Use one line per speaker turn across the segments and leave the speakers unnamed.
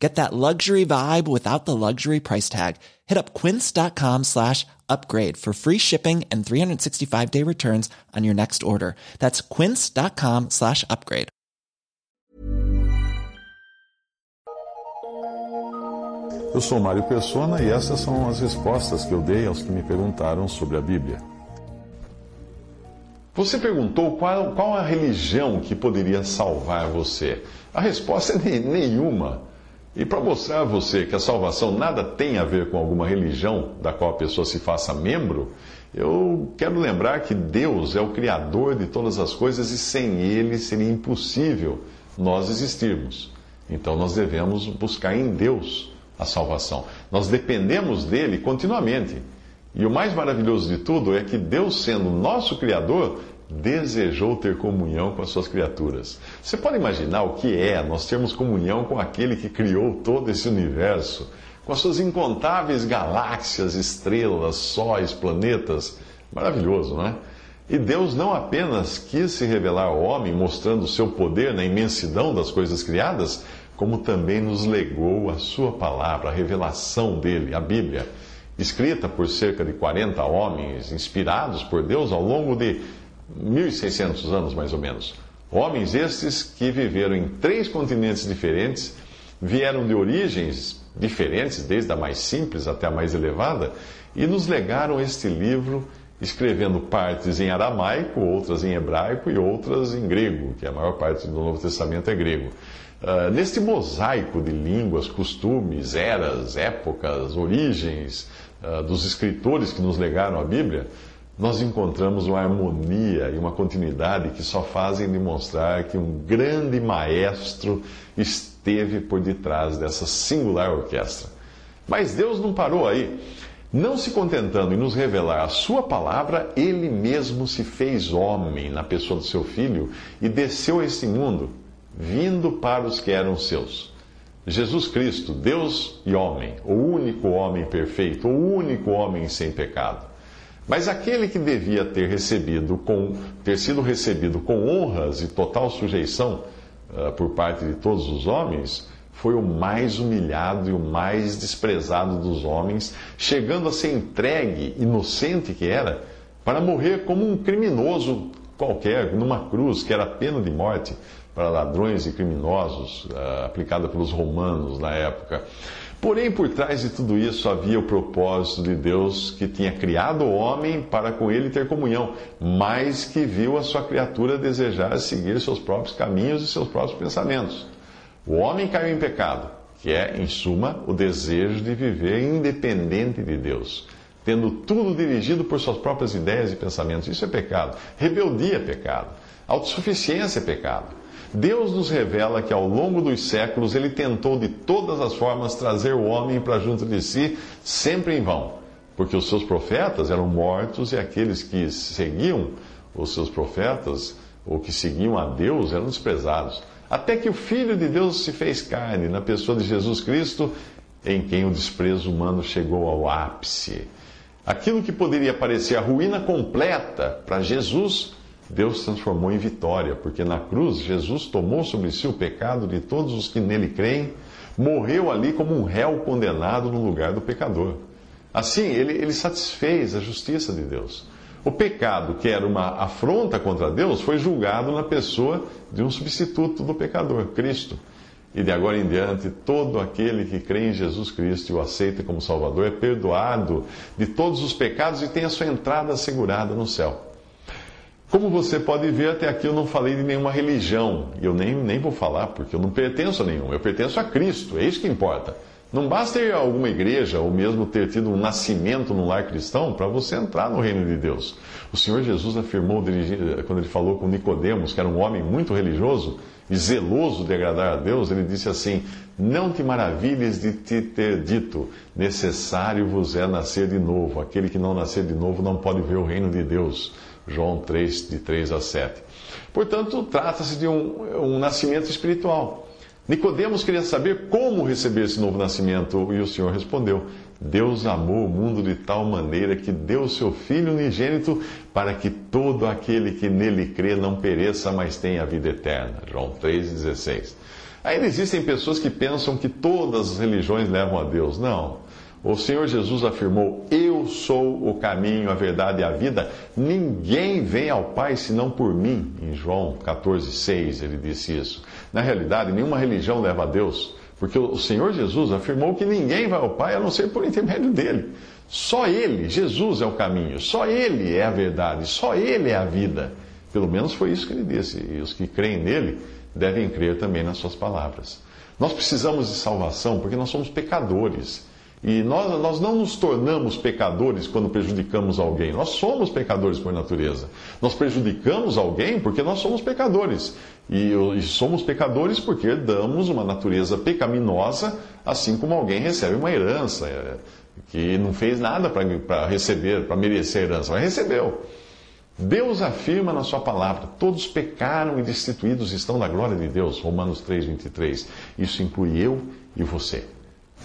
Get that luxury vibe without the luxury price tag. Hit up quince.com slash upgrade for free shipping and 365 day returns on your next order. That's quince.com slash upgrade.
Eu sou Mário Persona e essas são as respostas que eu dei aos que me perguntaram sobre a Bíblia. Você perguntou qual, qual a religião que poderia salvar você. A resposta é nenhuma. E para mostrar a você que a salvação nada tem a ver com alguma religião da qual a pessoa se faça membro, eu quero lembrar que Deus é o Criador de todas as coisas e sem Ele seria impossível nós existirmos. Então nós devemos buscar em Deus a salvação. Nós dependemos dele continuamente. E o mais maravilhoso de tudo é que Deus, sendo nosso Criador, desejou ter comunhão com as suas criaturas. Você pode imaginar o que é nós termos comunhão com aquele que criou todo esse universo, com as suas incontáveis galáxias, estrelas, sóis, planetas? Maravilhoso, não é? E Deus não apenas quis se revelar ao homem, mostrando o seu poder na imensidão das coisas criadas, como também nos legou a sua palavra, a revelação dele, a Bíblia, escrita por cerca de 40 homens, inspirados por Deus ao longo de 1.600 anos mais ou menos. Homens estes que viveram em três continentes diferentes, vieram de origens diferentes, desde a mais simples até a mais elevada, e nos legaram este livro, escrevendo partes em aramaico, outras em hebraico e outras em grego, que a maior parte do Novo Testamento é grego. Uh, neste mosaico de línguas, costumes, eras, épocas, origens uh, dos escritores que nos legaram a Bíblia, nós encontramos uma harmonia e uma continuidade que só fazem demonstrar que um grande maestro esteve por detrás dessa singular orquestra. Mas Deus não parou aí. Não se contentando em nos revelar a Sua palavra, Ele mesmo se fez homem na pessoa do seu Filho e desceu a este mundo, vindo para os que eram seus. Jesus Cristo, Deus e homem, o único homem perfeito, o único homem sem pecado. Mas aquele que devia ter recebido com ter sido recebido com honras e total sujeição uh, por parte de todos os homens, foi o mais humilhado e o mais desprezado dos homens, chegando a ser entregue, inocente que era, para morrer como um criminoso qualquer, numa cruz, que era pena de morte para ladrões e criminosos, uh, aplicada pelos romanos na época. Porém, por trás de tudo isso havia o propósito de Deus que tinha criado o homem para com ele ter comunhão, mas que viu a sua criatura desejar seguir seus próprios caminhos e seus próprios pensamentos. O homem caiu em pecado, que é, em suma, o desejo de viver independente de Deus, tendo tudo dirigido por suas próprias ideias e pensamentos. Isso é pecado. Rebeldia é pecado. Autossuficiência é pecado. Deus nos revela que ao longo dos séculos ele tentou de todas as formas trazer o homem para junto de si, sempre em vão, porque os seus profetas eram mortos e aqueles que seguiam os seus profetas ou que seguiam a Deus eram desprezados. Até que o Filho de Deus se fez carne na pessoa de Jesus Cristo, em quem o desprezo humano chegou ao ápice. Aquilo que poderia parecer a ruína completa para Jesus Deus transformou em vitória, porque na cruz Jesus tomou sobre si o pecado de todos os que nele creem, morreu ali como um réu condenado no lugar do pecador. Assim, ele, ele satisfez a justiça de Deus. O pecado, que era uma afronta contra Deus, foi julgado na pessoa de um substituto do pecador, Cristo. E de agora em diante, todo aquele que crê em Jesus Cristo e o aceita como Salvador é perdoado de todos os pecados e tem a sua entrada assegurada no céu. Como você pode ver, até aqui eu não falei de nenhuma religião. Eu nem, nem vou falar, porque eu não pertenço a nenhum. Eu pertenço a Cristo, é isso que importa. Não basta ir a alguma igreja ou mesmo ter tido um nascimento num lar cristão para você entrar no reino de Deus. O Senhor Jesus afirmou, quando ele falou com Nicodemos, que era um homem muito religioso e zeloso de agradar a Deus, ele disse assim: Não te maravilhes de te ter dito, necessário vos é nascer de novo. Aquele que não nascer de novo não pode ver o reino de Deus. João 3, de 3 a 7. Portanto, trata-se de um, um nascimento espiritual. Nicodemos queria saber como receber esse novo nascimento e o Senhor respondeu: Deus amou o mundo de tal maneira que deu seu Filho unigênito para que todo aquele que nele crê não pereça, mas tenha a vida eterna. João 3,16. Ainda existem pessoas que pensam que todas as religiões levam a Deus. Não. O Senhor Jesus afirmou: Eu sou o caminho, a verdade e a vida. Ninguém vem ao Pai senão por mim. Em João 14,6 ele disse isso. Na realidade, nenhuma religião leva a Deus, porque o Senhor Jesus afirmou que ninguém vai ao Pai a não ser por intermédio dele. Só Ele, Jesus, é o caminho, só Ele é a verdade, só Ele é a vida. Pelo menos foi isso que ele disse. E os que creem nele devem crer também nas suas palavras. Nós precisamos de salvação porque nós somos pecadores. E nós, nós não nos tornamos pecadores quando prejudicamos alguém. Nós somos pecadores por natureza. Nós prejudicamos alguém porque nós somos pecadores. E, e somos pecadores porque damos uma natureza pecaminosa, assim como alguém recebe uma herança, é, que não fez nada para receber, para merecer a herança, mas recebeu. Deus afirma na sua palavra: todos pecaram e destituídos estão da glória de Deus. Romanos 3, 23. Isso inclui eu e você.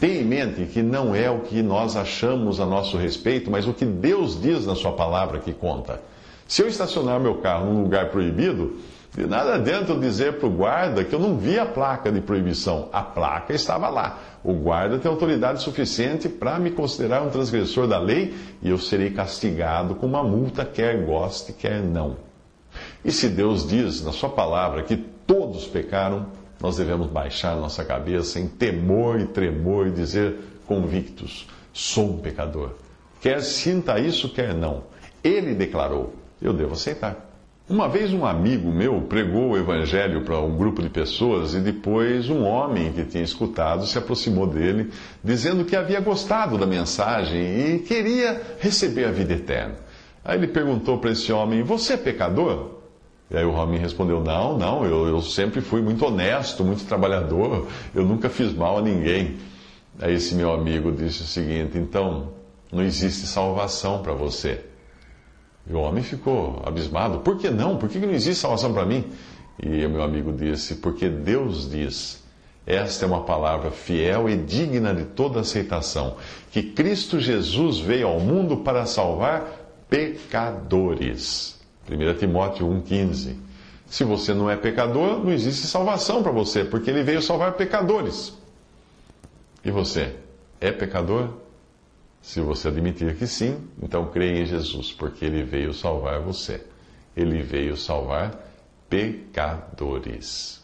Tenha em mente que não é o que nós achamos a nosso respeito, mas o que Deus diz na Sua palavra que conta. Se eu estacionar meu carro num lugar proibido, de nada adianta eu dizer para o guarda que eu não vi a placa de proibição. A placa estava lá. O guarda tem autoridade suficiente para me considerar um transgressor da lei e eu serei castigado com uma multa, quer goste, quer não. E se Deus diz na Sua palavra que todos pecaram, nós devemos baixar nossa cabeça em temor e tremor e dizer convictos: sou um pecador. Quer sinta isso, quer não. Ele declarou: eu devo aceitar. Uma vez um amigo meu pregou o evangelho para um grupo de pessoas e depois um homem que tinha escutado se aproximou dele, dizendo que havia gostado da mensagem e queria receber a vida eterna. Aí ele perguntou para esse homem: Você é pecador? E aí o Ramin respondeu: Não, não, eu, eu sempre fui muito honesto, muito trabalhador, eu nunca fiz mal a ninguém. Aí esse meu amigo disse o seguinte: Então, não existe salvação para você. E o homem ficou abismado: Por que não? Por que não existe salvação para mim? E o meu amigo disse: Porque Deus diz. Esta é uma palavra fiel e digna de toda aceitação: que Cristo Jesus veio ao mundo para salvar pecadores 1 Timóteo 1,15. Se você não é pecador, não existe salvação para você, porque ele veio salvar pecadores. E você é pecador? Se você admitir que sim, então creia em Jesus, porque ele veio salvar você. Ele veio salvar pecadores.